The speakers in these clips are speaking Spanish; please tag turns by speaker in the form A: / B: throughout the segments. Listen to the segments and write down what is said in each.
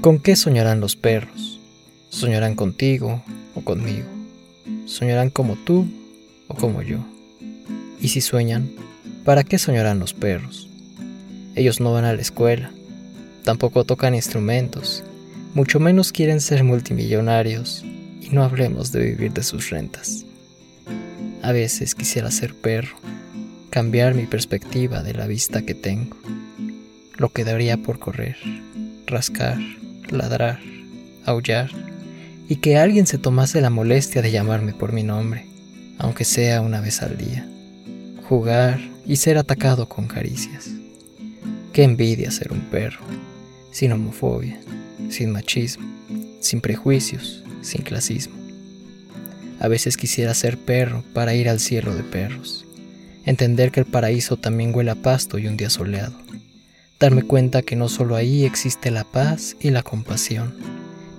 A: ¿Con qué soñarán los perros? ¿Soñarán contigo o conmigo? ¿Soñarán como tú o como yo? Y si sueñan, ¿para qué soñarán los perros? Ellos no van a la escuela, tampoco tocan instrumentos, mucho menos quieren ser multimillonarios, y no hablemos de vivir de sus rentas. A veces quisiera ser perro, cambiar mi perspectiva de la vista que tengo, lo que daría por correr, rascar, ladrar, aullar, y que alguien se tomase la molestia de llamarme por mi nombre, aunque sea una vez al día. Jugar y ser atacado con caricias. Qué envidia ser un perro, sin homofobia, sin machismo, sin prejuicios, sin clasismo. A veces quisiera ser perro para ir al cielo de perros, entender que el paraíso también huele a pasto y un día soleado darme cuenta que no solo ahí existe la paz y la compasión,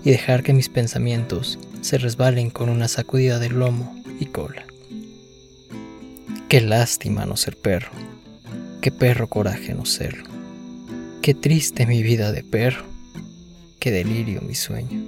A: y dejar que mis pensamientos se resbalen con una sacudida de lomo y cola. Qué lástima no ser perro, qué perro coraje no serlo, qué triste mi vida de perro, qué delirio mi sueño.